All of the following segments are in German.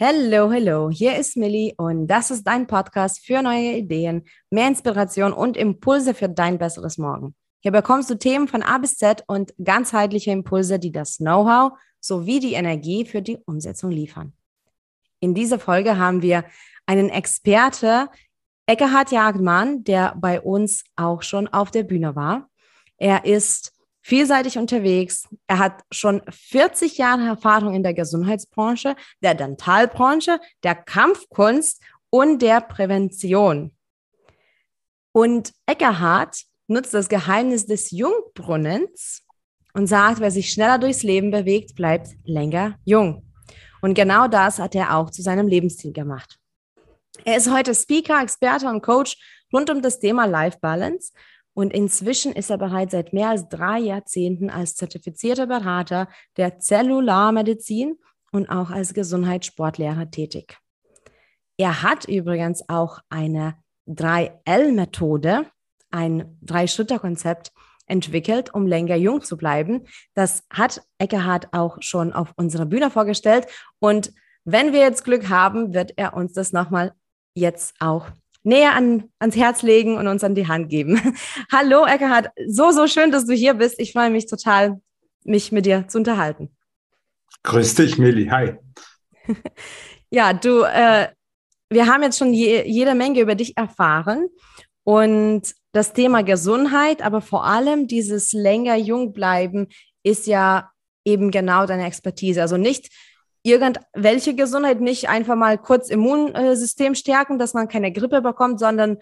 Hallo, hallo, hier ist Millie und das ist dein Podcast für neue Ideen, mehr Inspiration und Impulse für dein besseres Morgen. Hier bekommst du Themen von A bis Z und ganzheitliche Impulse, die das Know-how sowie die Energie für die Umsetzung liefern. In dieser Folge haben wir einen Experte, Eckhard Jagdmann, der bei uns auch schon auf der Bühne war. Er ist vielseitig unterwegs. Er hat schon 40 Jahre Erfahrung in der Gesundheitsbranche, der Dentalbranche, der Kampfkunst und der Prävention. Und Eckhart nutzt das Geheimnis des Jungbrunnens und sagt, wer sich schneller durchs Leben bewegt, bleibt länger jung. Und genau das hat er auch zu seinem Lebensstil gemacht. Er ist heute Speaker, Experte und Coach rund um das Thema Life Balance und inzwischen ist er bereits seit mehr als drei Jahrzehnten als zertifizierter Berater der Zellularmedizin und auch als Gesundheitssportlehrer tätig. Er hat übrigens auch eine 3L-Methode, ein Drei-Schritte-Konzept entwickelt, um länger jung zu bleiben. Das hat Eckehardt auch schon auf unserer Bühne vorgestellt. Und wenn wir jetzt Glück haben, wird er uns das nochmal jetzt auch näher an, ans Herz legen und uns an die Hand geben. Hallo, Eckhard. So, so schön, dass du hier bist. Ich freue mich total, mich mit dir zu unterhalten. Grüß dich, Milli. Hi. ja, du, äh, wir haben jetzt schon je, jede Menge über dich erfahren und das Thema Gesundheit, aber vor allem dieses länger jung bleiben ist ja eben genau deine Expertise. Also nicht irgendwelche Gesundheit, nicht einfach mal kurz Immunsystem stärken, dass man keine Grippe bekommt, sondern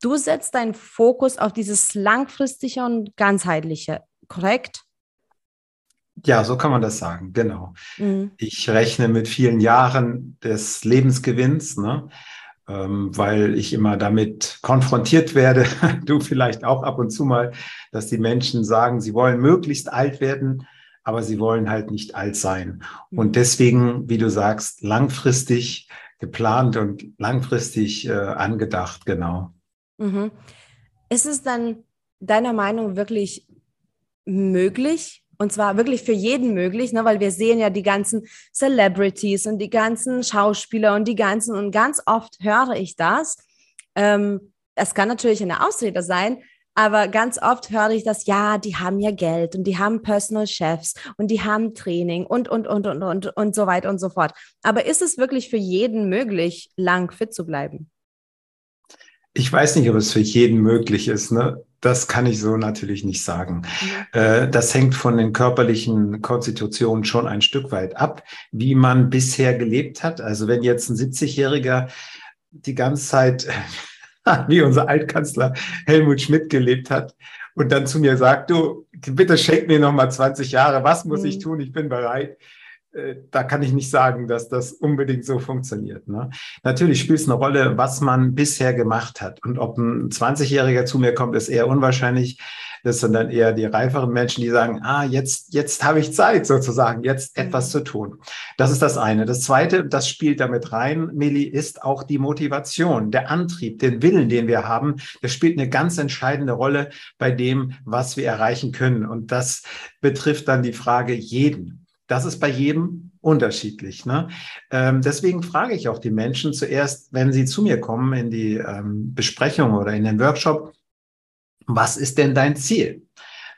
du setzt deinen Fokus auf dieses langfristige und ganzheitliche, korrekt? Ja, so kann man das sagen, genau. Mhm. Ich rechne mit vielen Jahren des Lebensgewinns, ne? Ähm, weil ich immer damit konfrontiert werde, du vielleicht auch ab und zu mal, dass die Menschen sagen, sie wollen möglichst alt werden, aber sie wollen halt nicht alt sein. Und mhm. deswegen, wie du sagst, langfristig geplant und langfristig äh, angedacht, genau. Mhm. Ist es dann deiner Meinung wirklich möglich, und zwar wirklich für jeden möglich, ne? weil wir sehen ja die ganzen Celebrities und die ganzen Schauspieler und die ganzen, und ganz oft höre ich das. Ähm, es kann natürlich eine Ausrede sein, aber ganz oft höre ich das, ja, die haben ja Geld und die haben Personal Chefs und die haben Training und, und, und, und, und, und so weiter und so fort. Aber ist es wirklich für jeden möglich, lang fit zu bleiben? Ich weiß nicht, ob es für jeden möglich ist. Ne? Das kann ich so natürlich nicht sagen. Mhm. Äh, das hängt von den körperlichen Konstitutionen schon ein Stück weit ab, wie man bisher gelebt hat. Also wenn jetzt ein 70-Jähriger die ganze Zeit wie unser Altkanzler Helmut Schmidt gelebt hat und dann zu mir sagt, du, bitte schenk mir noch mal 20 Jahre, was muss mhm. ich tun, ich bin bereit. Äh, da kann ich nicht sagen, dass das unbedingt so funktioniert. Ne? Natürlich spielt es eine Rolle, was man bisher gemacht hat. Und ob ein 20-Jähriger zu mir kommt, ist eher unwahrscheinlich. Das sind dann eher die reiferen Menschen, die sagen, ah, jetzt, jetzt habe ich Zeit sozusagen, jetzt mhm. etwas zu tun. Das ist das eine. Das zweite, das spielt damit rein, Meli, ist auch die Motivation, der Antrieb, den Willen, den wir haben. Das spielt eine ganz entscheidende Rolle bei dem, was wir erreichen können. Und das betrifft dann die Frage jeden. Das ist bei jedem unterschiedlich. Ne? Ähm, deswegen frage ich auch die Menschen zuerst, wenn sie zu mir kommen in die ähm, Besprechung oder in den Workshop, was ist denn dein Ziel?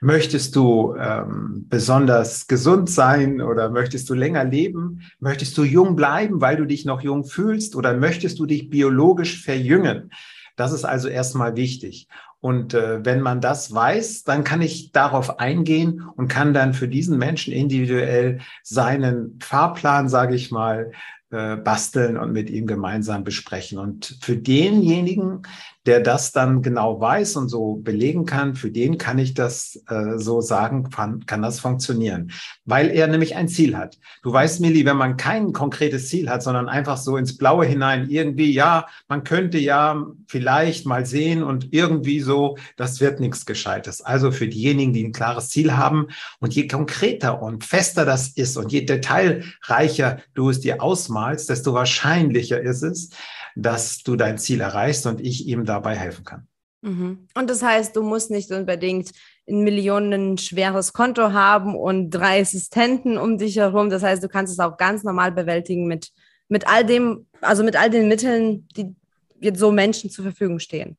Möchtest du ähm, besonders gesund sein oder möchtest du länger leben? Möchtest du jung bleiben, weil du dich noch jung fühlst oder möchtest du dich biologisch verjüngen? Das ist also erstmal wichtig. Und äh, wenn man das weiß, dann kann ich darauf eingehen und kann dann für diesen Menschen individuell seinen Fahrplan, sage ich mal, äh, basteln und mit ihm gemeinsam besprechen. Und für denjenigen, der das dann genau weiß und so belegen kann, für den kann ich das äh, so sagen, kann, kann das funktionieren, weil er nämlich ein Ziel hat. Du weißt, Milli, wenn man kein konkretes Ziel hat, sondern einfach so ins Blaue hinein irgendwie, ja, man könnte ja vielleicht mal sehen und irgendwie so, das wird nichts Gescheites. Also für diejenigen, die ein klares Ziel haben und je konkreter und fester das ist und je detailreicher du es dir ausmalst, desto wahrscheinlicher ist es, dass du dein Ziel erreichst und ich ihm dabei helfen kann. Mhm. Und das heißt, du musst nicht unbedingt ein Millionen schweres Konto haben und drei Assistenten um dich herum. Das heißt, du kannst es auch ganz normal bewältigen mit mit all dem, also mit all den Mitteln, die jetzt so Menschen zur Verfügung stehen.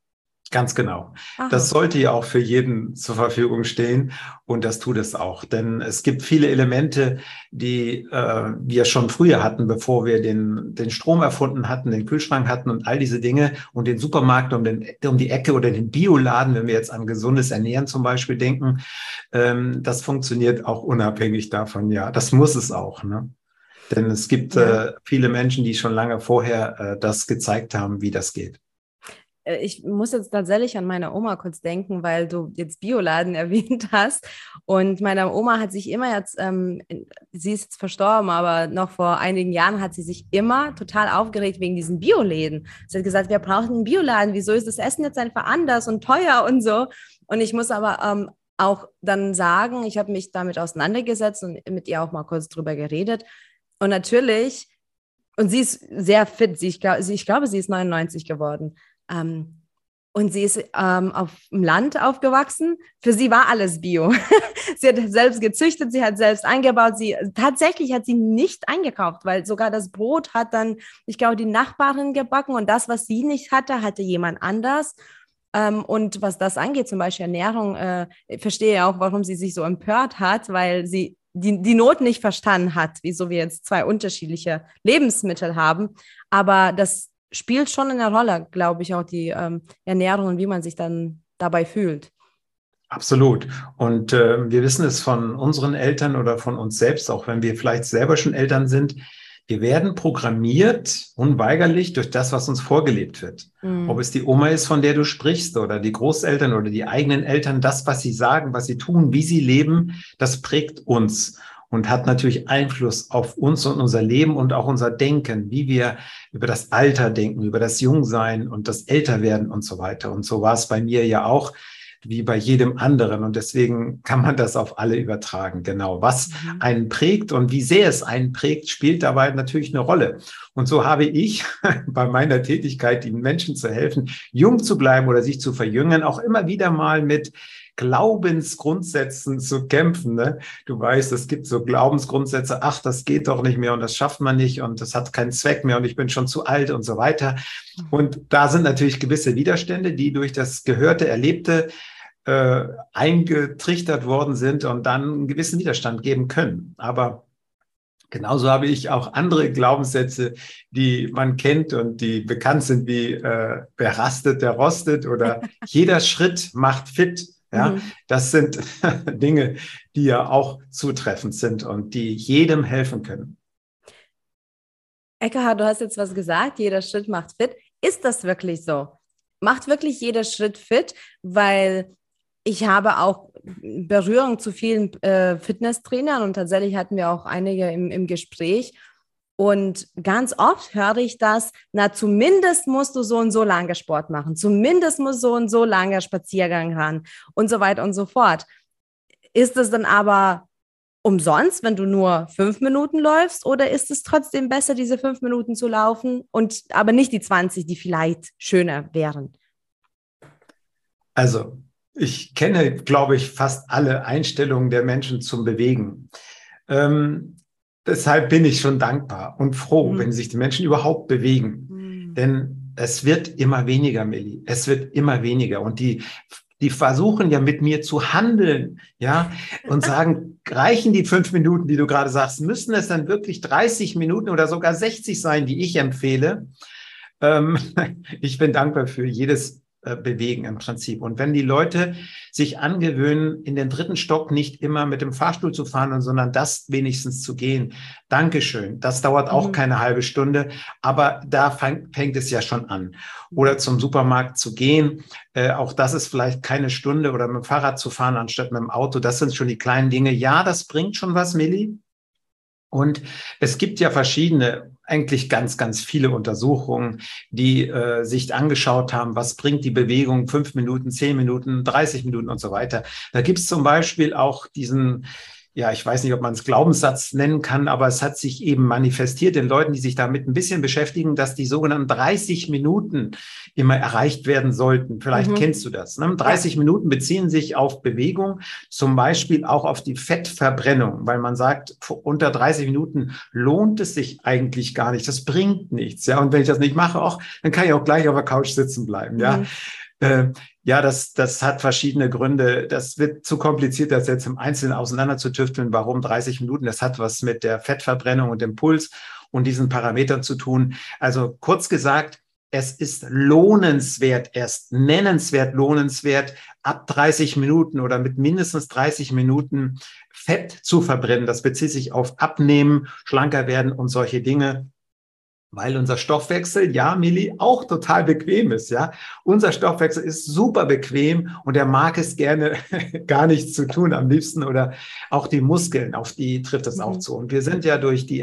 Ganz genau. Aha. Das sollte ja auch für jeden zur Verfügung stehen und das tut es auch. Denn es gibt viele Elemente, die äh, wir schon früher hatten, bevor wir den, den Strom erfunden hatten, den Kühlschrank hatten und all diese Dinge und den Supermarkt um, den, um die Ecke oder den Bioladen, wenn wir jetzt an gesundes Ernähren zum Beispiel denken. Ähm, das funktioniert auch unabhängig davon. Ja, das muss es auch. Ne? Denn es gibt ja. äh, viele Menschen, die schon lange vorher äh, das gezeigt haben, wie das geht. Äh, ich muss jetzt tatsächlich an meine Oma kurz denken, weil du jetzt Bioladen erwähnt hast. Und meine Oma hat sich immer jetzt, ähm, sie ist jetzt verstorben, aber noch vor einigen Jahren hat sie sich immer total aufgeregt wegen diesen Bioläden. Sie hat gesagt, wir brauchen einen Bioladen. Wieso ist das Essen jetzt einfach anders und teuer und so? Und ich muss aber ähm, auch dann sagen, ich habe mich damit auseinandergesetzt und mit ihr auch mal kurz drüber geredet. Und natürlich, und sie ist sehr fit, sie, ich, glaub, sie, ich glaube, sie ist 99 geworden. Ähm, und sie ist ähm, auf dem Land aufgewachsen. Für sie war alles Bio. sie hat selbst gezüchtet, sie hat selbst eingebaut. Sie tatsächlich hat sie nicht eingekauft, weil sogar das Brot hat dann, ich glaube, die Nachbarin gebacken und das, was sie nicht hatte, hatte jemand anders. Ähm, und was das angeht, zum Beispiel Ernährung, äh, ich verstehe auch, warum sie sich so empört hat, weil sie die, die Not nicht verstanden hat, wieso wir jetzt zwei unterschiedliche Lebensmittel haben. Aber das spielt schon eine Rolle, glaube ich, auch die ähm, Ernährung und wie man sich dann dabei fühlt. Absolut. Und äh, wir wissen es von unseren Eltern oder von uns selbst, auch wenn wir vielleicht selber schon Eltern sind, wir werden programmiert unweigerlich durch das, was uns vorgelebt wird. Mhm. Ob es die Oma ist, von der du sprichst, oder die Großeltern oder die eigenen Eltern, das, was sie sagen, was sie tun, wie sie leben, das prägt uns und hat natürlich Einfluss auf uns und unser Leben und auch unser Denken, wie wir über das Alter denken, über das Jungsein und das Älterwerden und so weiter. Und so war es bei mir ja auch wie bei jedem anderen. Und deswegen kann man das auf alle übertragen. Genau. Was mhm. einen prägt und wie sehr es einen prägt, spielt dabei natürlich eine Rolle. Und so habe ich bei meiner Tätigkeit, den Menschen zu helfen, jung zu bleiben oder sich zu verjüngen, auch immer wieder mal mit Glaubensgrundsätzen zu kämpfen. Ne? Du weißt, es gibt so Glaubensgrundsätze, ach, das geht doch nicht mehr und das schafft man nicht und das hat keinen Zweck mehr und ich bin schon zu alt und so weiter. Und da sind natürlich gewisse Widerstände, die durch das Gehörte, Erlebte äh, eingetrichtert worden sind und dann einen gewissen Widerstand geben können. Aber Genauso habe ich auch andere Glaubenssätze, die man kennt und die bekannt sind wie äh, wer rastet, der rostet oder jeder Schritt macht fit. Ja, mhm. das sind Dinge, die ja auch zutreffend sind und die jedem helfen können. Eckhard, du hast jetzt was gesagt, jeder Schritt macht fit. Ist das wirklich so? Macht wirklich jeder Schritt fit? Weil ich habe auch Berührung zu vielen äh, Fitnesstrainern und tatsächlich hatten wir auch einige im, im Gespräch. Und ganz oft höre ich das, na, zumindest musst du so und so lange Sport machen, zumindest muss so und so lange Spaziergang ran und so weiter und so fort. Ist es dann aber umsonst, wenn du nur fünf Minuten läufst, oder ist es trotzdem besser, diese fünf Minuten zu laufen und aber nicht die 20, die vielleicht schöner wären? Also, ich kenne, glaube ich, fast alle Einstellungen der Menschen zum Bewegen. Ähm, deshalb bin ich schon dankbar und froh, mhm. wenn sich die Menschen überhaupt bewegen. Mhm. Denn es wird immer weniger, Milli. Es wird immer weniger. Und die, die versuchen ja mit mir zu handeln, ja, und sagen, reichen die fünf Minuten, die du gerade sagst, müssen es dann wirklich 30 Minuten oder sogar 60 sein, die ich empfehle? Ähm, ich bin dankbar für jedes bewegen im Prinzip. Und wenn die Leute sich angewöhnen, in den dritten Stock nicht immer mit dem Fahrstuhl zu fahren, sondern das wenigstens zu gehen. Dankeschön. Das dauert auch mhm. keine halbe Stunde, aber da fang, fängt es ja schon an. Oder zum Supermarkt zu gehen. Äh, auch das ist vielleicht keine Stunde oder mit dem Fahrrad zu fahren anstatt mit dem Auto. Das sind schon die kleinen Dinge. Ja, das bringt schon was, Milli. Und es gibt ja verschiedene, eigentlich ganz, ganz viele Untersuchungen, die äh, sich angeschaut haben, was bringt die Bewegung fünf Minuten, zehn Minuten, 30 Minuten und so weiter. Da gibt es zum Beispiel auch diesen ja, ich weiß nicht, ob man es Glaubenssatz nennen kann, aber es hat sich eben manifestiert in Leuten, die sich damit ein bisschen beschäftigen, dass die sogenannten 30 Minuten immer erreicht werden sollten. Vielleicht mhm. kennst du das. Ne? 30 ja. Minuten beziehen sich auf Bewegung, zum Beispiel auch auf die Fettverbrennung, weil man sagt, unter 30 Minuten lohnt es sich eigentlich gar nicht. Das bringt nichts. Ja, und wenn ich das nicht mache, auch, dann kann ich auch gleich auf der Couch sitzen bleiben. Ja. Mhm. Äh, ja, das, das hat verschiedene Gründe. Das wird zu kompliziert, das jetzt im Einzelnen auseinanderzutüfteln. Warum 30 Minuten? Das hat was mit der Fettverbrennung und dem Puls und diesen Parametern zu tun. Also kurz gesagt, es ist lohnenswert, erst nennenswert lohnenswert, ab 30 Minuten oder mit mindestens 30 Minuten Fett zu verbrennen. Das bezieht sich auf Abnehmen, schlanker werden und solche Dinge weil unser Stoffwechsel, ja, Milli, auch total bequem ist, ja. Unser Stoffwechsel ist super bequem und er mag es gerne gar nichts zu tun am liebsten oder auch die Muskeln, auf die trifft es mhm. auch zu. Und wir sind ja durch die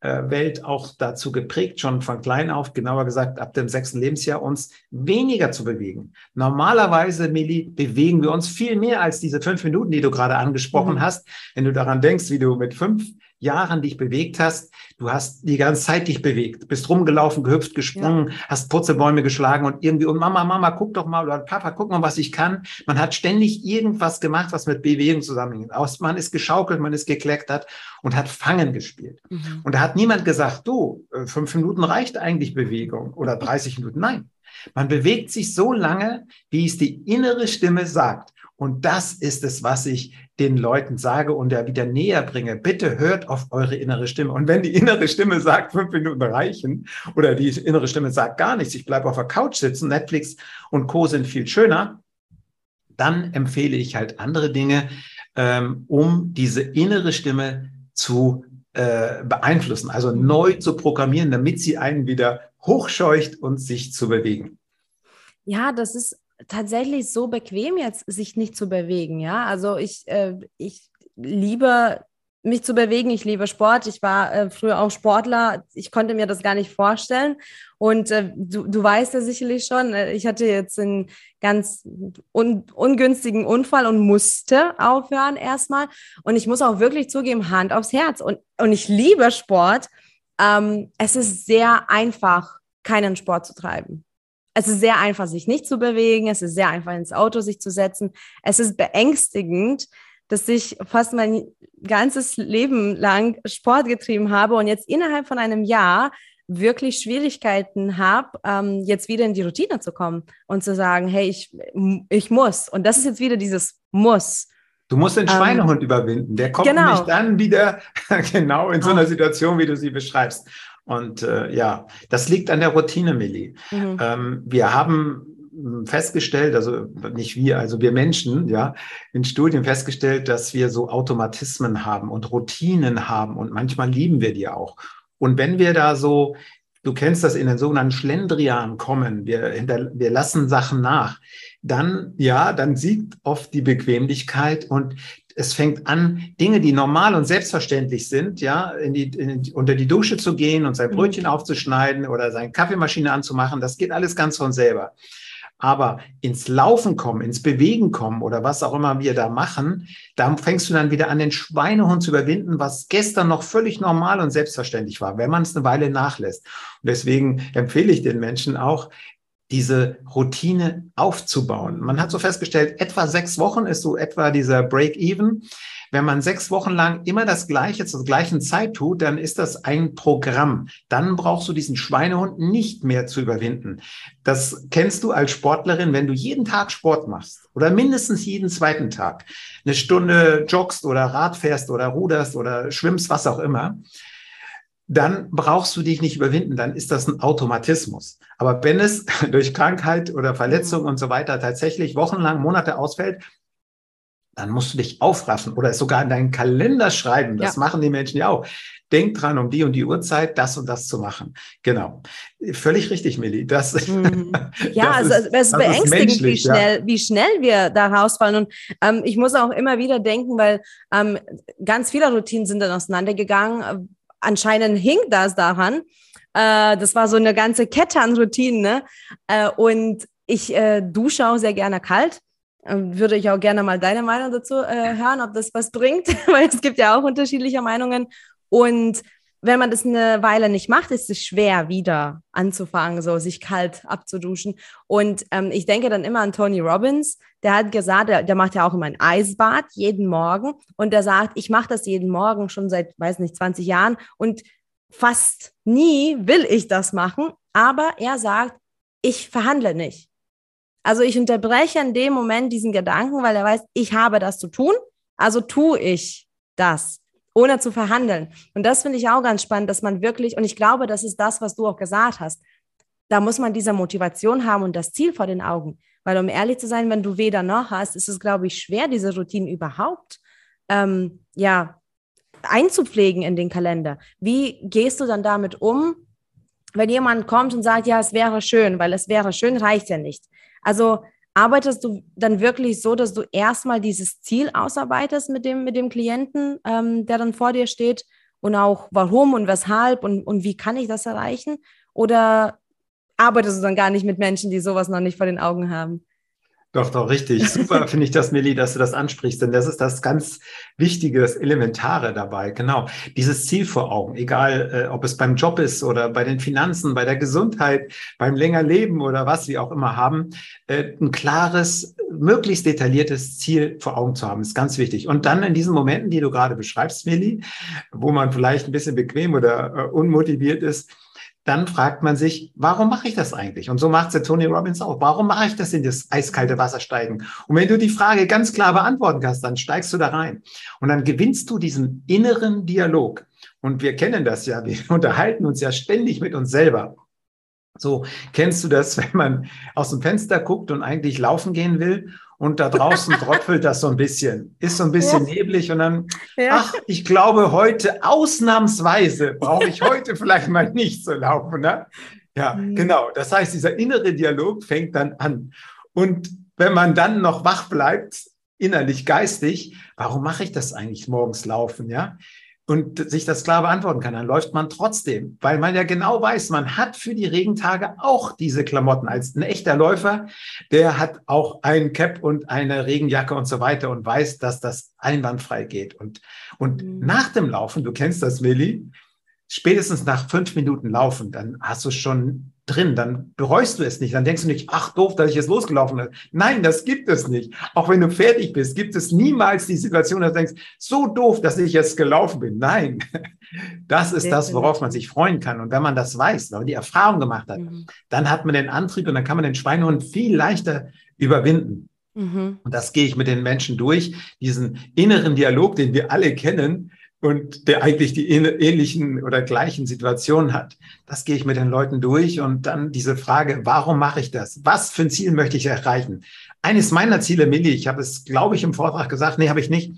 Erwachsenenwelt auch dazu geprägt, schon von klein auf, genauer gesagt ab dem sechsten Lebensjahr, uns weniger zu bewegen. Normalerweise, Milli, bewegen wir uns viel mehr als diese fünf Minuten, die du gerade angesprochen mhm. hast. Wenn du daran denkst, wie du mit fünf Jahren dich bewegt hast. Du hast die ganze Zeit dich bewegt, bist rumgelaufen, gehüpft, gesprungen, ja. hast Purzelbäume geschlagen und irgendwie, und Mama, Mama, guck doch mal, oder Papa, guck mal, was ich kann. Man hat ständig irgendwas gemacht, was mit Bewegung zusammenhängt. Man ist geschaukelt, man ist gekleckert und hat Fangen gespielt. Mhm. Und da hat niemand gesagt, du, äh, fünf Minuten reicht eigentlich Bewegung oder 30 Minuten. Nein. Man bewegt sich so lange, wie es die innere Stimme sagt. Und das ist es, was ich den Leuten sage und ja wieder näher bringe. Bitte hört auf eure innere Stimme. Und wenn die innere Stimme sagt, fünf Minuten reichen oder die innere Stimme sagt gar nichts, ich bleibe auf der Couch sitzen, Netflix und Co. sind viel schöner, dann empfehle ich halt andere Dinge, ähm, um diese innere Stimme zu äh, beeinflussen, also neu zu programmieren, damit sie einen wieder hochscheucht und sich zu bewegen. Ja, das ist tatsächlich so bequem jetzt, sich nicht zu bewegen. Ja, also ich, äh, ich liebe mich zu bewegen. Ich liebe Sport. Ich war äh, früher auch Sportler. Ich konnte mir das gar nicht vorstellen. Und äh, du, du weißt ja sicherlich schon, äh, ich hatte jetzt einen ganz un ungünstigen Unfall und musste aufhören erstmal. Und ich muss auch wirklich zugeben, Hand aufs Herz. Und, und ich liebe Sport. Ähm, es ist sehr einfach, keinen Sport zu treiben. Es ist sehr einfach, sich nicht zu bewegen. Es ist sehr einfach, ins Auto sich zu setzen. Es ist beängstigend, dass ich fast mein ganzes Leben lang Sport getrieben habe und jetzt innerhalb von einem Jahr wirklich Schwierigkeiten habe, ähm, jetzt wieder in die Routine zu kommen und zu sagen, hey, ich, ich muss. Und das ist jetzt wieder dieses Muss. Du musst den ähm, Schweinehund ähm, überwinden. Der kommt genau. nämlich dann wieder genau in so einer Situation, wie du sie beschreibst. Und äh, ja, das liegt an der Routine, Milli. Mhm. Ähm, wir haben festgestellt, also nicht wir, also wir Menschen, ja, in Studien festgestellt, dass wir so Automatismen haben und Routinen haben und manchmal lieben wir die auch. Und wenn wir da so, du kennst das in den sogenannten Schlendrian kommen, wir, hinter, wir lassen Sachen nach, dann, ja, dann siegt oft die Bequemlichkeit und es fängt an, Dinge, die normal und selbstverständlich sind, ja, in die, in, unter die Dusche zu gehen und sein mhm. Brötchen aufzuschneiden oder seine Kaffeemaschine anzumachen, das geht alles ganz von selber. Aber ins Laufen kommen, ins Bewegen kommen oder was auch immer wir da machen, da fängst du dann wieder an, den Schweinehund zu überwinden, was gestern noch völlig normal und selbstverständlich war, wenn man es eine Weile nachlässt. Und deswegen empfehle ich den Menschen auch, diese Routine aufzubauen. Man hat so festgestellt, etwa sechs Wochen ist so etwa dieser Break-Even. Wenn man sechs Wochen lang immer das Gleiche zur gleichen Zeit tut, dann ist das ein Programm. Dann brauchst du diesen Schweinehund nicht mehr zu überwinden. Das kennst du als Sportlerin, wenn du jeden Tag Sport machst oder mindestens jeden zweiten Tag eine Stunde joggst oder Rad fährst oder ruderst oder schwimmst, was auch immer dann brauchst du dich nicht überwinden, dann ist das ein Automatismus. Aber wenn es durch Krankheit oder Verletzung und so weiter tatsächlich wochenlang, Monate ausfällt, dann musst du dich aufraffen oder es sogar in deinen Kalender schreiben. Das ja. machen die Menschen ja auch. Denk dran, um die und die Uhrzeit das und das zu machen. Genau. Völlig richtig, Milli. Das, mhm. Ja, das also ist, es ist beängstigend, wie schnell, ja. wie schnell wir da rausfallen. Und ähm, ich muss auch immer wieder denken, weil ähm, ganz viele Routinen sind dann auseinandergegangen anscheinend hing das daran. Äh, das war so eine ganze Kette an Routinen. Ne? Äh, und ich äh, dusche auch sehr gerne kalt. Ähm, würde ich auch gerne mal deine Meinung dazu äh, hören, ob das was bringt, weil es gibt ja auch unterschiedliche Meinungen. Und wenn man das eine Weile nicht macht, ist es schwer, wieder anzufangen, so sich kalt abzuduschen. Und ähm, ich denke dann immer an Tony Robbins, der hat gesagt, der, der macht ja auch immer ein Eisbad jeden Morgen und der sagt, ich mache das jeden Morgen schon seit, weiß nicht, 20 Jahren und fast nie will ich das machen, aber er sagt, ich verhandle nicht. Also ich unterbreche in dem Moment diesen Gedanken, weil er weiß, ich habe das zu tun, also tue ich das ohne zu verhandeln. Und das finde ich auch ganz spannend, dass man wirklich, und ich glaube, das ist das, was du auch gesagt hast, da muss man diese Motivation haben und das Ziel vor den Augen. Weil um ehrlich zu sein, wenn du weder noch hast, ist es, glaube ich, schwer, diese Routine überhaupt ähm, ja, einzupflegen in den Kalender. Wie gehst du dann damit um, wenn jemand kommt und sagt, ja, es wäre schön, weil es wäre schön, reicht ja nicht. Also arbeitest du dann wirklich so, dass du erstmal dieses Ziel ausarbeitest mit dem, mit dem Klienten, ähm, der dann vor dir steht und auch warum und weshalb und, und wie kann ich das erreichen? Oder arbeitest du dann gar nicht mit Menschen, die sowas noch nicht vor den Augen haben? Doch, doch, richtig. Super finde ich das, Milli, dass du das ansprichst, denn das ist das ganz Wichtige, das Elementare dabei. Genau. Dieses Ziel vor Augen, egal äh, ob es beim Job ist oder bei den Finanzen, bei der Gesundheit, beim länger Leben oder was wir auch immer haben, äh, ein klares, möglichst detailliertes Ziel vor Augen zu haben, ist ganz wichtig. Und dann in diesen Momenten, die du gerade beschreibst, Milli, wo man vielleicht ein bisschen bequem oder äh, unmotiviert ist, dann fragt man sich, warum mache ich das eigentlich? Und so macht es der Tony Robbins auch. Warum mache ich das in das eiskalte Wasser steigen? Und wenn du die Frage ganz klar beantworten kannst, dann steigst du da rein. Und dann gewinnst du diesen inneren Dialog. Und wir kennen das ja, wir unterhalten uns ja ständig mit uns selber. So kennst du das, wenn man aus dem Fenster guckt und eigentlich laufen gehen will und da draußen tröpfelt das so ein bisschen, ist so ein bisschen ja. neblig und dann, ja. ach, ich glaube heute ausnahmsweise brauche ich heute vielleicht mal nicht zu laufen. Ne? Ja, mhm. genau. Das heißt, dieser innere Dialog fängt dann an. Und wenn man dann noch wach bleibt, innerlich, geistig, warum mache ich das eigentlich morgens laufen? Ja, und sich das klar beantworten kann, dann läuft man trotzdem, weil man ja genau weiß, man hat für die Regentage auch diese Klamotten. Als ein echter Läufer, der hat auch ein Cap und eine Regenjacke und so weiter und weiß, dass das einwandfrei geht. Und, und mhm. nach dem Laufen, du kennst das, Milli, spätestens nach fünf Minuten Laufen, dann hast du schon drin, dann bereust du es nicht, dann denkst du nicht, ach doof, dass ich jetzt losgelaufen bin. Nein, das gibt es nicht. Auch wenn du fertig bist, gibt es niemals die Situation, dass du denkst, so doof, dass ich jetzt gelaufen bin. Nein, das ist das, worauf man sich freuen kann. Und wenn man das weiß, wenn man die Erfahrung gemacht hat, mhm. dann hat man den Antrieb und dann kann man den Schweinehund viel leichter überwinden. Mhm. Und das gehe ich mit den Menschen durch, diesen inneren Dialog, den wir alle kennen, und der eigentlich die ähnlichen oder gleichen Situationen hat. Das gehe ich mit den Leuten durch und dann diese Frage, warum mache ich das? Was für ein Ziel möchte ich erreichen? Eines meiner Ziele, Milli, ich habe es, glaube ich, im Vortrag gesagt, nee, habe ich nicht.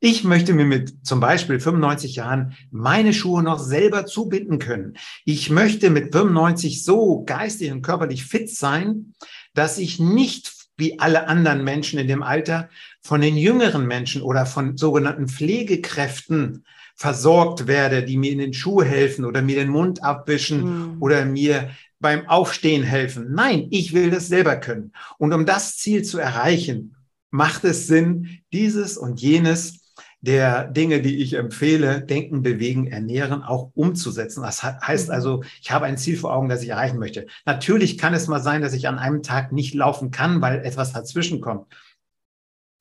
Ich möchte mir mit zum Beispiel 95 Jahren meine Schuhe noch selber zubinden können. Ich möchte mit 95 so geistig und körperlich fit sein, dass ich nicht wie alle anderen Menschen in dem Alter von den jüngeren Menschen oder von sogenannten Pflegekräften versorgt werde, die mir in den Schuh helfen oder mir den Mund abwischen mhm. oder mir beim Aufstehen helfen. Nein, ich will das selber können. Und um das Ziel zu erreichen, macht es Sinn, dieses und jenes der Dinge, die ich empfehle, denken, bewegen, ernähren, auch umzusetzen. Das heißt mhm. also, ich habe ein Ziel vor Augen, das ich erreichen möchte. Natürlich kann es mal sein, dass ich an einem Tag nicht laufen kann, weil etwas dazwischen kommt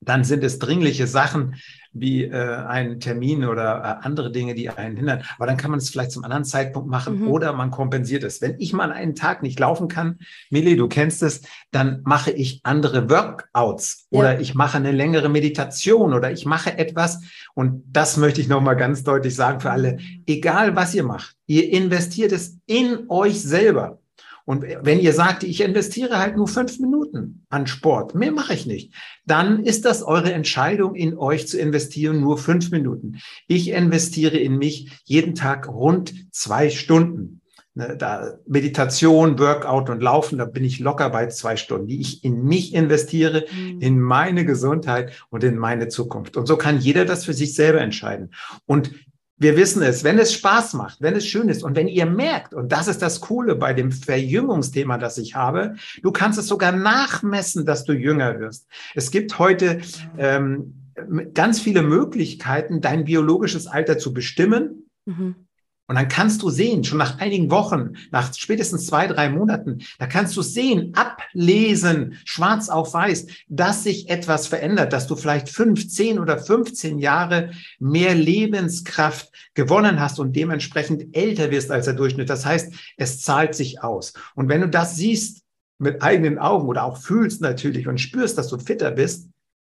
dann sind es dringliche Sachen wie äh, ein Termin oder äh, andere Dinge, die einen hindern. Aber dann kann man es vielleicht zum anderen Zeitpunkt machen mhm. oder man kompensiert es. Wenn ich mal einen Tag nicht laufen kann, Mili, du kennst es, dann mache ich andere Workouts ja. oder ich mache eine längere Meditation oder ich mache etwas. Und das möchte ich nochmal ganz deutlich sagen für alle. Mhm. Egal was ihr macht, ihr investiert es in euch selber. Und wenn ihr sagt, ich investiere halt nur fünf Minuten an Sport, mehr mache ich nicht, dann ist das eure Entscheidung, in euch zu investieren, nur fünf Minuten. Ich investiere in mich jeden Tag rund zwei Stunden. Ne, da Meditation, Workout und Laufen, da bin ich locker bei zwei Stunden, die ich in mich investiere, mhm. in meine Gesundheit und in meine Zukunft. Und so kann jeder das für sich selber entscheiden. Und wir wissen es, wenn es Spaß macht, wenn es schön ist und wenn ihr merkt, und das ist das Coole bei dem Verjüngungsthema, das ich habe, du kannst es sogar nachmessen, dass du jünger wirst. Es gibt heute ähm, ganz viele Möglichkeiten, dein biologisches Alter zu bestimmen. Mhm. Und dann kannst du sehen, schon nach einigen Wochen, nach spätestens zwei, drei Monaten, da kannst du sehen, ablesen, schwarz auf weiß, dass sich etwas verändert, dass du vielleicht fünf, zehn oder 15 Jahre mehr Lebenskraft gewonnen hast und dementsprechend älter wirst als der Durchschnitt. Das heißt, es zahlt sich aus. Und wenn du das siehst mit eigenen Augen oder auch fühlst natürlich und spürst, dass du fitter bist,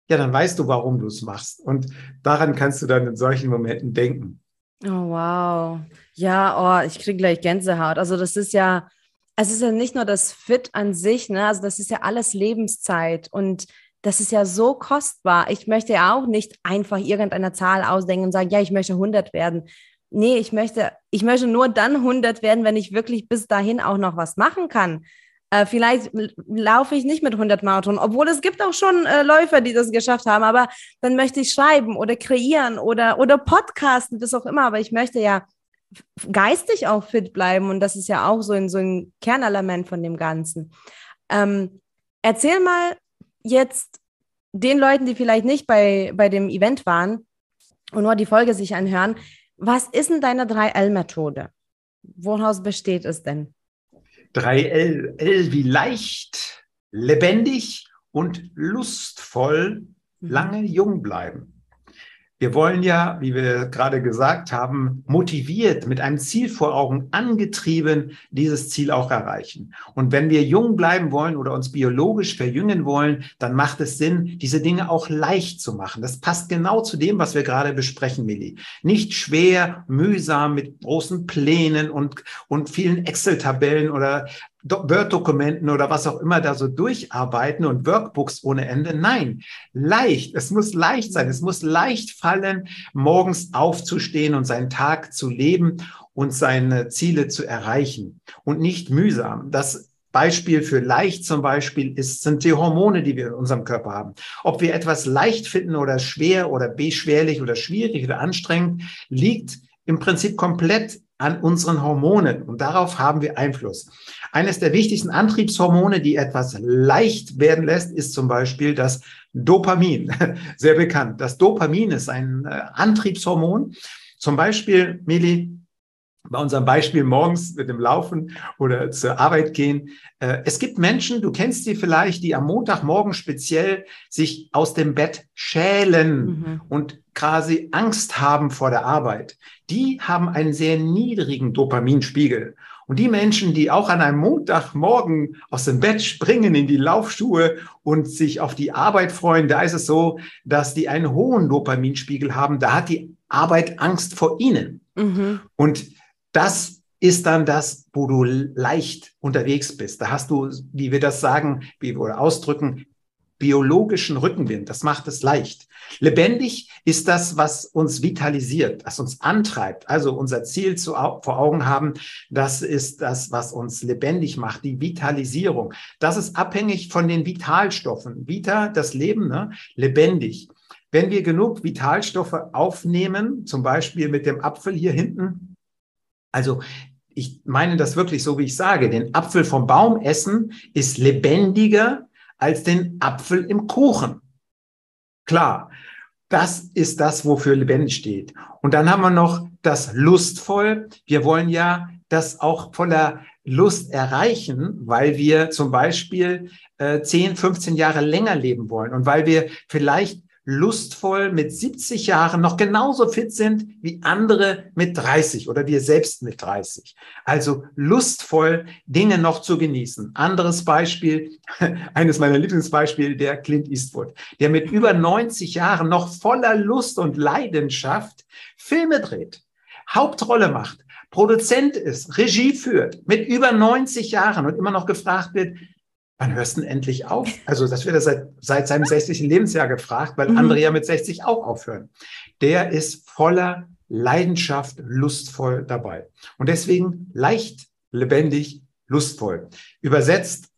ja, dann weißt du, warum du es machst. Und daran kannst du dann in solchen Momenten denken. Oh, wow. Ja, oh, ich kriege gleich Gänsehaut. Also das ist ja, es ist ja nicht nur das Fit an sich, ne? Also das ist ja alles Lebenszeit und das ist ja so kostbar. Ich möchte ja auch nicht einfach irgendeine Zahl ausdenken und sagen, ja, ich möchte 100 werden. Nee, ich möchte, ich möchte nur dann 100 werden, wenn ich wirklich bis dahin auch noch was machen kann. Äh, vielleicht laufe ich nicht mit 100 Marathon, obwohl es gibt auch schon äh, Läufer, die das geschafft haben, aber dann möchte ich schreiben oder kreieren oder, oder podcasten, was auch immer, aber ich möchte ja geistig auch fit bleiben und das ist ja auch so ein, so ein Kernelement von dem Ganzen. Ähm, erzähl mal jetzt den Leuten, die vielleicht nicht bei, bei dem Event waren und nur die Folge sich anhören, was ist denn deine 3L-Methode? Woraus besteht es denn? 3L, L wie leicht, lebendig und lustvoll mhm. lange jung bleiben. Wir wollen ja, wie wir gerade gesagt haben, motiviert, mit einem Ziel vor Augen, angetrieben, dieses Ziel auch erreichen. Und wenn wir jung bleiben wollen oder uns biologisch verjüngen wollen, dann macht es Sinn, diese Dinge auch leicht zu machen. Das passt genau zu dem, was wir gerade besprechen, Milli. Nicht schwer, mühsam mit großen Plänen und, und vielen Excel-Tabellen oder Word-Dokumenten oder was auch immer da so durcharbeiten und Workbooks ohne Ende. Nein, leicht. Es muss leicht sein. Es muss leicht fallen, morgens aufzustehen und seinen Tag zu leben und seine Ziele zu erreichen und nicht mühsam. Das Beispiel für leicht zum Beispiel ist, sind die Hormone, die wir in unserem Körper haben. Ob wir etwas leicht finden oder schwer oder beschwerlich oder schwierig oder anstrengend, liegt im Prinzip komplett an unseren Hormonen und darauf haben wir Einfluss. Eines der wichtigsten Antriebshormone, die etwas leicht werden lässt, ist zum Beispiel das Dopamin. Sehr bekannt. Das Dopamin ist ein äh, Antriebshormon. Zum Beispiel, Mili, bei unserem Beispiel morgens mit dem Laufen oder zur Arbeit gehen. Äh, es gibt Menschen, du kennst die vielleicht, die am Montagmorgen speziell sich aus dem Bett schälen mhm. und quasi Angst haben vor der Arbeit. Die haben einen sehr niedrigen Dopaminspiegel. Und die Menschen, die auch an einem Montagmorgen aus dem Bett springen in die Laufschuhe und sich auf die Arbeit freuen, da ist es so, dass die einen hohen Dopaminspiegel haben. Da hat die Arbeit Angst vor ihnen. Mhm. Und das ist dann das, wo du leicht unterwegs bist. Da hast du, wie wir das sagen, wie wir ausdrücken, biologischen Rückenwind. Das macht es leicht. Lebendig ist das, was uns vitalisiert, was uns antreibt. Also unser Ziel zu, vor Augen haben, das ist das, was uns lebendig macht, die Vitalisierung. Das ist abhängig von den Vitalstoffen. Vita, das Leben, ne? lebendig. Wenn wir genug Vitalstoffe aufnehmen, zum Beispiel mit dem Apfel hier hinten, also ich meine das wirklich so, wie ich sage, den Apfel vom Baum essen ist lebendiger als den Apfel im Kuchen. Klar, das ist das, wofür lebendig steht. Und dann haben wir noch das lustvoll. Wir wollen ja das auch voller Lust erreichen, weil wir zum Beispiel äh, 10, 15 Jahre länger leben wollen und weil wir vielleicht lustvoll mit 70 Jahren noch genauso fit sind wie andere mit 30 oder wir selbst mit 30. Also lustvoll Dinge noch zu genießen. Anderes Beispiel, eines meiner Lieblingsbeispiele, der Clint Eastwood, der mit über 90 Jahren noch voller Lust und Leidenschaft Filme dreht, Hauptrolle macht, Produzent ist, Regie führt, mit über 90 Jahren und immer noch gefragt wird, wann hörst du denn endlich auf? Also das wird er seit, seit seinem 60. Lebensjahr gefragt, weil mhm. andere ja mit 60 auch aufhören. Der ist voller Leidenschaft, lustvoll dabei. Und deswegen leicht, lebendig, lustvoll. Übersetzt,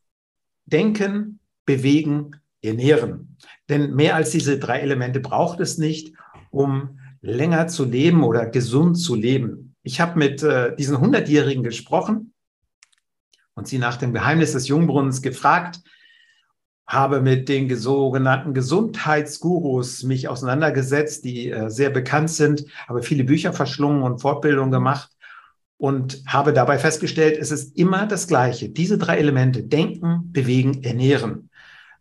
denken, bewegen, ernähren. Denn mehr als diese drei Elemente braucht es nicht, um länger zu leben oder gesund zu leben. Ich habe mit äh, diesen 100-Jährigen gesprochen und sie nach dem Geheimnis des Jungbrunnens gefragt, habe mit den sogenannten Gesundheitsgurus mich auseinandergesetzt, die äh, sehr bekannt sind, habe viele Bücher verschlungen und Fortbildungen gemacht und habe dabei festgestellt, es ist immer das Gleiche. Diese drei Elemente, denken, bewegen, ernähren.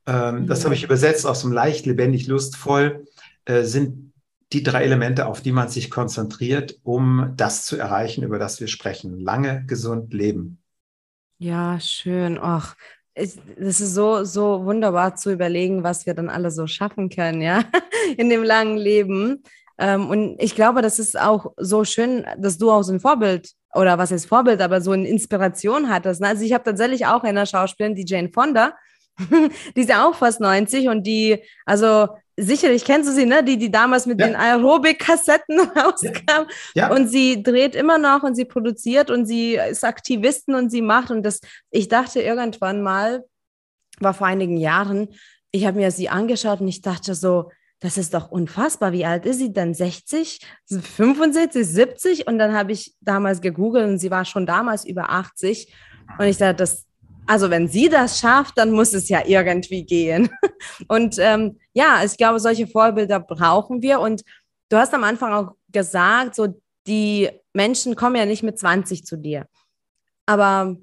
Ähm, das habe ich übersetzt aus dem leicht, lebendig, lustvoll, äh, sind die drei Elemente, auf die man sich konzentriert, um das zu erreichen, über das wir sprechen. Lange gesund leben. Ja, schön. Ach, es ist so, so wunderbar zu überlegen, was wir dann alle so schaffen können, ja, in dem langen Leben. Ähm, und ich glaube, das ist auch so schön, dass du auch so ein Vorbild oder was heißt Vorbild, aber so eine Inspiration hattest. Ne? Also ich habe tatsächlich auch eine Schauspielerin, die Jane Fonda, die ist ja auch fast 90 und die, also sicherlich kennst du sie, ne? Die, die damals mit ja. den Aerobic-Kassetten rauskam. Ja. Und sie dreht immer noch und sie produziert und sie ist Aktivistin und sie macht. Und das, ich dachte irgendwann mal, war vor einigen Jahren, ich habe mir sie angeschaut und ich dachte so, das ist doch unfassbar. Wie alt ist sie denn? 60, 75, 70? Und dann habe ich damals gegoogelt und sie war schon damals über 80. Und ich dachte, das, also wenn sie das schafft, dann muss es ja irgendwie gehen. Und ähm, ja, ich glaube, solche Vorbilder brauchen wir. Und du hast am Anfang auch gesagt, so die Menschen kommen ja nicht mit 20 zu dir. Aber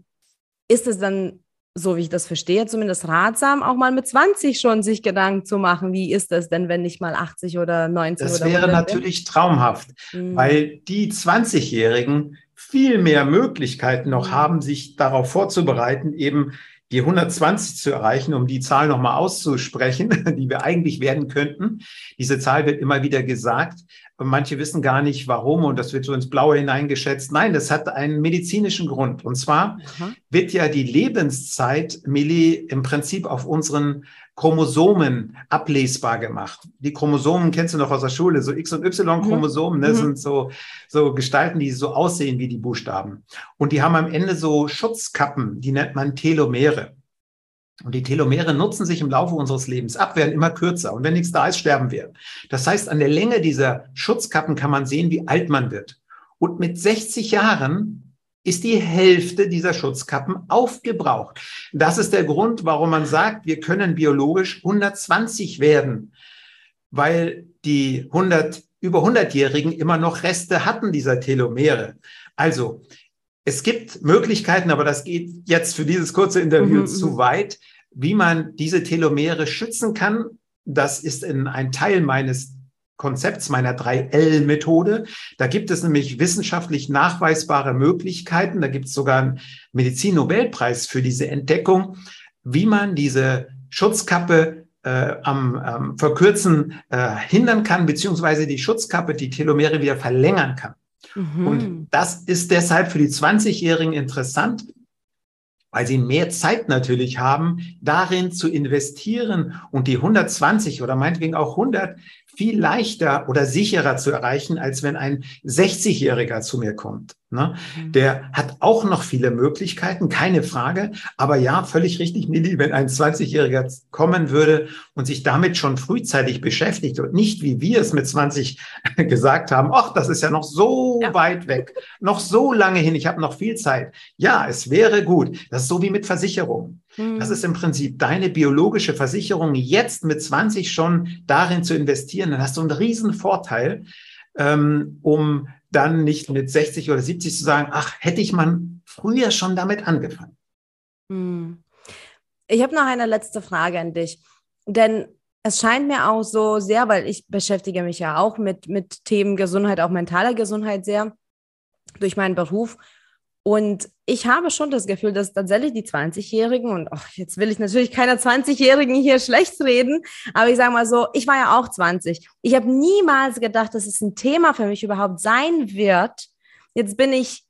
ist es dann so wie ich das verstehe, zumindest ratsam, auch mal mit 20 schon sich Gedanken zu machen, wie ist das denn, wenn ich mal 80 oder 90 das oder wäre natürlich bin? traumhaft, mhm. weil die 20-Jährigen viel mehr Möglichkeiten noch mhm. haben, sich darauf vorzubereiten, eben die 120 zu erreichen, um die Zahl nochmal auszusprechen, die wir eigentlich werden könnten. Diese Zahl wird immer wieder gesagt. Manche wissen gar nicht, warum und das wird so ins Blaue hineingeschätzt. Nein, das hat einen medizinischen Grund. Und zwar Aha. wird ja die Lebenszeit, Milli, im Prinzip auf unseren Chromosomen ablesbar gemacht. Die Chromosomen kennst du noch aus der Schule, so X- und Y-Chromosomen, ne, mhm. sind so, so Gestalten, die so aussehen wie die Buchstaben. Und die haben am Ende so Schutzkappen, die nennt man Telomere. Und die Telomere nutzen sich im Laufe unseres Lebens ab, werden immer kürzer. Und wenn nichts da ist, sterben wir. Das heißt, an der Länge dieser Schutzkappen kann man sehen, wie alt man wird. Und mit 60 Jahren ist die Hälfte dieser Schutzkappen aufgebraucht. Das ist der Grund, warum man sagt, wir können biologisch 120 werden, weil die 100, über 100-Jährigen immer noch Reste hatten dieser Telomere. Also, es gibt Möglichkeiten, aber das geht jetzt für dieses kurze Interview mhm, zu mhm. weit, wie man diese Telomere schützen kann. Das ist in ein Teil meines Konzepts, meiner 3L-Methode. Da gibt es nämlich wissenschaftlich nachweisbare Möglichkeiten. Da gibt es sogar einen Medizin-Nobelpreis für diese Entdeckung, wie man diese Schutzkappe äh, am, am Verkürzen äh, hindern kann, beziehungsweise die Schutzkappe, die Telomere wieder verlängern kann. Mhm. Und das ist deshalb für die 20-Jährigen interessant, weil sie mehr Zeit natürlich haben, darin zu investieren und die 120 oder meinetwegen auch 100 viel leichter oder sicherer zu erreichen, als wenn ein 60-Jähriger zu mir kommt. Ne? Mhm. Der hat auch noch viele Möglichkeiten, keine Frage. Aber ja, völlig richtig, Milli, wenn ein 20-Jähriger kommen würde und sich damit schon frühzeitig beschäftigt und nicht, wie wir es mit 20 gesagt haben, ach, das ist ja noch so ja. weit weg, noch so lange hin, ich habe noch viel Zeit. Ja, es wäre gut. Das ist so wie mit Versicherungen. Das ist im Prinzip deine biologische Versicherung, jetzt mit 20 schon darin zu investieren. Dann hast du einen riesen Vorteil, ähm, um dann nicht mit 60 oder 70 zu sagen, ach, hätte ich man früher schon damit angefangen. Hm. Ich habe noch eine letzte Frage an dich. Denn es scheint mir auch so sehr, weil ich beschäftige mich ja auch mit, mit Themen Gesundheit, auch mentaler Gesundheit sehr durch meinen Beruf. Und ich habe schon das Gefühl, dass tatsächlich die 20-Jährigen, und oh, jetzt will ich natürlich keiner 20-Jährigen hier schlecht reden, aber ich sage mal so, ich war ja auch 20. Ich habe niemals gedacht, dass es ein Thema für mich überhaupt sein wird. Jetzt bin ich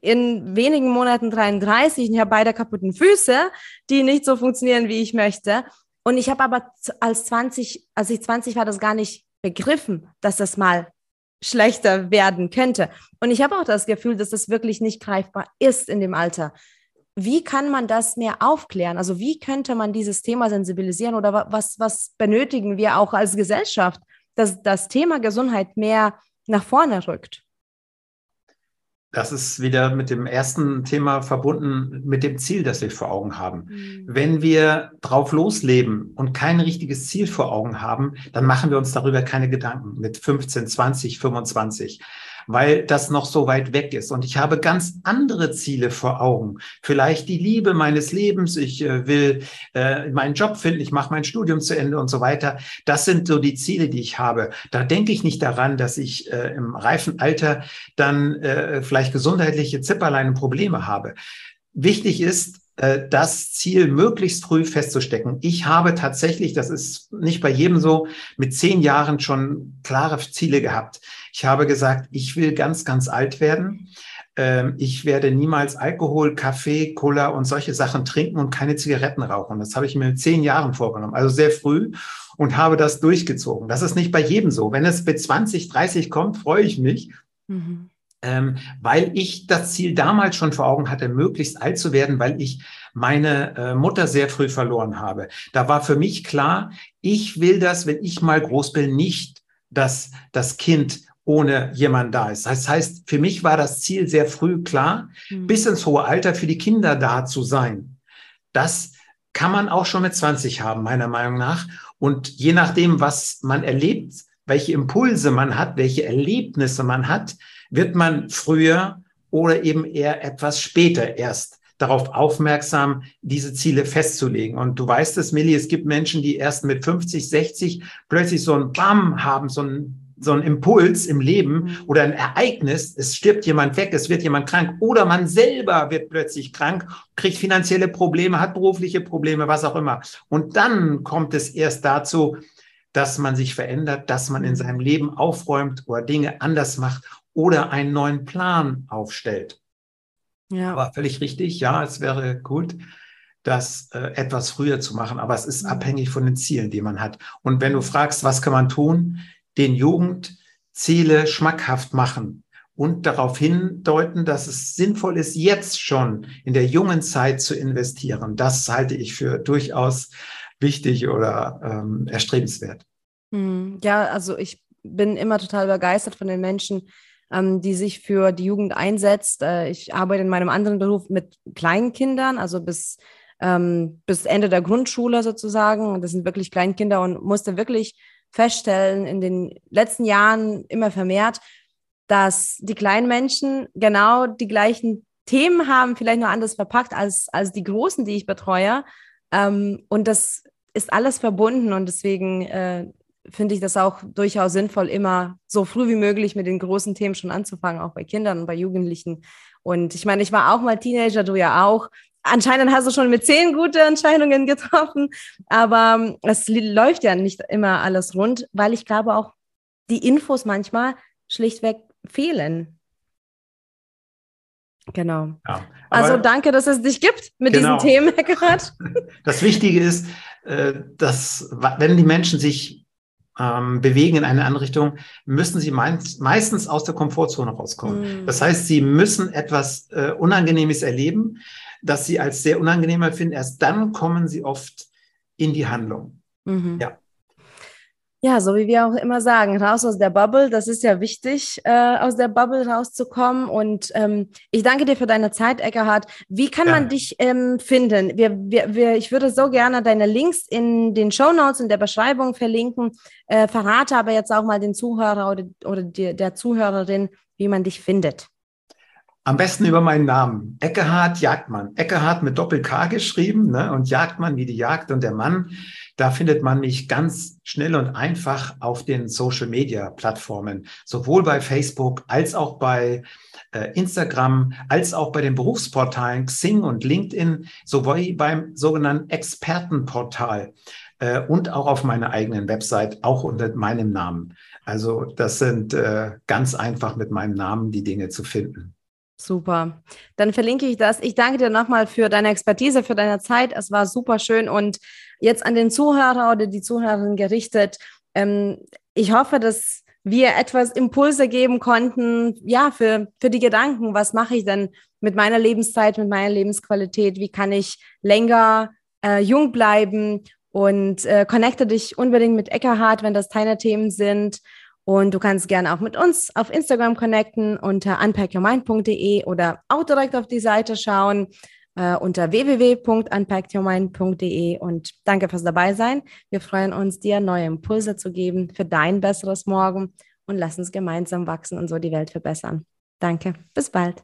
in wenigen Monaten 33 und ich habe beide kaputten Füße, die nicht so funktionieren, wie ich möchte. Und ich habe aber als 20, als ich 20 war, das gar nicht begriffen, dass das mal schlechter werden könnte. Und ich habe auch das Gefühl, dass das wirklich nicht greifbar ist in dem Alter. Wie kann man das mehr aufklären? Also wie könnte man dieses Thema sensibilisieren oder was, was benötigen wir auch als Gesellschaft, dass das Thema Gesundheit mehr nach vorne rückt? Das ist wieder mit dem ersten Thema verbunden, mit dem Ziel, das wir vor Augen haben. Mhm. Wenn wir drauf losleben und kein richtiges Ziel vor Augen haben, dann machen wir uns darüber keine Gedanken mit 15, 20, 25 weil das noch so weit weg ist. Und ich habe ganz andere Ziele vor Augen. Vielleicht die Liebe meines Lebens. Ich äh, will äh, meinen Job finden. Ich mache mein Studium zu Ende und so weiter. Das sind so die Ziele, die ich habe. Da denke ich nicht daran, dass ich äh, im reifen Alter dann äh, vielleicht gesundheitliche Zipperlein Probleme habe. Wichtig ist, äh, das Ziel möglichst früh festzustecken. Ich habe tatsächlich, das ist nicht bei jedem so, mit zehn Jahren schon klare Ziele gehabt. Ich habe gesagt, ich will ganz, ganz alt werden. Ähm, ich werde niemals Alkohol, Kaffee, Cola und solche Sachen trinken und keine Zigaretten rauchen. Das habe ich mir mit zehn Jahren vorgenommen, also sehr früh und habe das durchgezogen. Das ist nicht bei jedem so. Wenn es mit 20, 30 kommt, freue ich mich. Mhm ähm, weil ich das Ziel damals schon vor Augen hatte, möglichst alt zu werden, weil ich meine äh, Mutter sehr früh verloren habe. Da war für mich klar, ich will das, wenn ich mal groß bin, nicht, dass das Kind ohne jemand da ist. Das heißt, für mich war das Ziel sehr früh klar, mhm. bis ins hohe Alter für die Kinder da zu sein. Das kann man auch schon mit 20 haben, meiner Meinung nach. Und je nachdem, was man erlebt, welche Impulse man hat, welche Erlebnisse man hat, wird man früher oder eben eher etwas später erst darauf aufmerksam, diese Ziele festzulegen. Und du weißt es, Millie, es gibt Menschen, die erst mit 50, 60 plötzlich so ein Bam haben, so ein so ein Impuls im Leben mhm. oder ein Ereignis, es stirbt jemand weg, es wird jemand krank oder man selber wird plötzlich krank, kriegt finanzielle Probleme, hat berufliche Probleme, was auch immer. Und dann kommt es erst dazu, dass man sich verändert, dass man in seinem Leben aufräumt oder Dinge anders macht oder einen neuen Plan aufstellt. Ja. Aber völlig richtig, ja, es wäre gut, das äh, etwas früher zu machen, aber es ist mhm. abhängig von den Zielen, die man hat. Und wenn du fragst, was kann man tun, den Jugendziele schmackhaft machen und darauf hindeuten, dass es sinnvoll ist, jetzt schon in der jungen Zeit zu investieren. Das halte ich für durchaus wichtig oder ähm, erstrebenswert. Mhm. Ja, also ich bin immer total begeistert von den Menschen, ähm, die sich für die Jugend einsetzt. Äh, ich arbeite in meinem anderen Beruf mit Kleinkindern, also bis, ähm, bis Ende der Grundschule sozusagen. Das sind wirklich Kleinkinder und musste wirklich feststellen in den letzten Jahren immer vermehrt, dass die kleinen Menschen genau die gleichen Themen haben, vielleicht nur anders verpackt als, als die großen, die ich betreue. Ähm, und das ist alles verbunden und deswegen äh, finde ich das auch durchaus sinnvoll, immer so früh wie möglich mit den großen Themen schon anzufangen, auch bei Kindern und bei Jugendlichen. Und ich meine, ich war auch mal Teenager, du ja auch. Anscheinend hast du schon mit zehn gute Entscheidungen getroffen, aber ähm, es läuft ja nicht immer alles rund, weil ich glaube auch, die Infos manchmal schlichtweg fehlen. Genau. Ja, also danke, dass es dich gibt mit genau. diesen Themen, Herr Gerhard. Das Wichtige ist, äh, dass wenn die Menschen sich ähm, bewegen in eine andere Richtung, müssen sie meist, meistens aus der Komfortzone rauskommen. Mm. Das heißt, sie müssen etwas äh, Unangenehmes erleben, das sie als sehr unangenehm empfinden. Erst dann kommen sie oft in die Handlung. Mhm. Ja. Ja, so wie wir auch immer sagen, raus aus der Bubble. Das ist ja wichtig, äh, aus der Bubble rauszukommen. Und ähm, ich danke dir für deine Zeit, Eckhard. Wie kann ja. man dich ähm, finden? Wir, wir, wir, ich würde so gerne deine Links in den Show Notes in der Beschreibung verlinken. Äh, verrate aber jetzt auch mal den Zuhörer oder, oder die, der Zuhörerin, wie man dich findet. Am besten über meinen Namen. Eckehard Jagdmann. Eckehard mit Doppel-K geschrieben ne? und Jagdmann wie die Jagd und der Mann. Da findet man mich ganz schnell und einfach auf den Social-Media-Plattformen, sowohl bei Facebook als auch bei äh, Instagram, als auch bei den Berufsportalen Xing und LinkedIn, sowie beim sogenannten Expertenportal äh, und auch auf meiner eigenen Website, auch unter meinem Namen. Also das sind äh, ganz einfach mit meinem Namen die Dinge zu finden. Super. Dann verlinke ich das. Ich danke dir nochmal für deine Expertise, für deine Zeit. Es war super schön und jetzt an den Zuhörer oder die Zuhörerin gerichtet. Ähm, ich hoffe, dass wir etwas Impulse geben konnten, ja, für, für die Gedanken. Was mache ich denn mit meiner Lebenszeit, mit meiner Lebensqualität? Wie kann ich länger äh, jung bleiben? Und äh, connecte dich unbedingt mit Eckerhard, wenn das deine Themen sind. Und du kannst gerne auch mit uns auf Instagram connecten unter unpackyourmind.de oder auch direkt auf die Seite schauen äh, unter www.unpackyourmind.de und danke fürs dabei sein. Wir freuen uns, dir neue Impulse zu geben für dein besseres Morgen und lass uns gemeinsam wachsen und so die Welt verbessern. Danke, bis bald.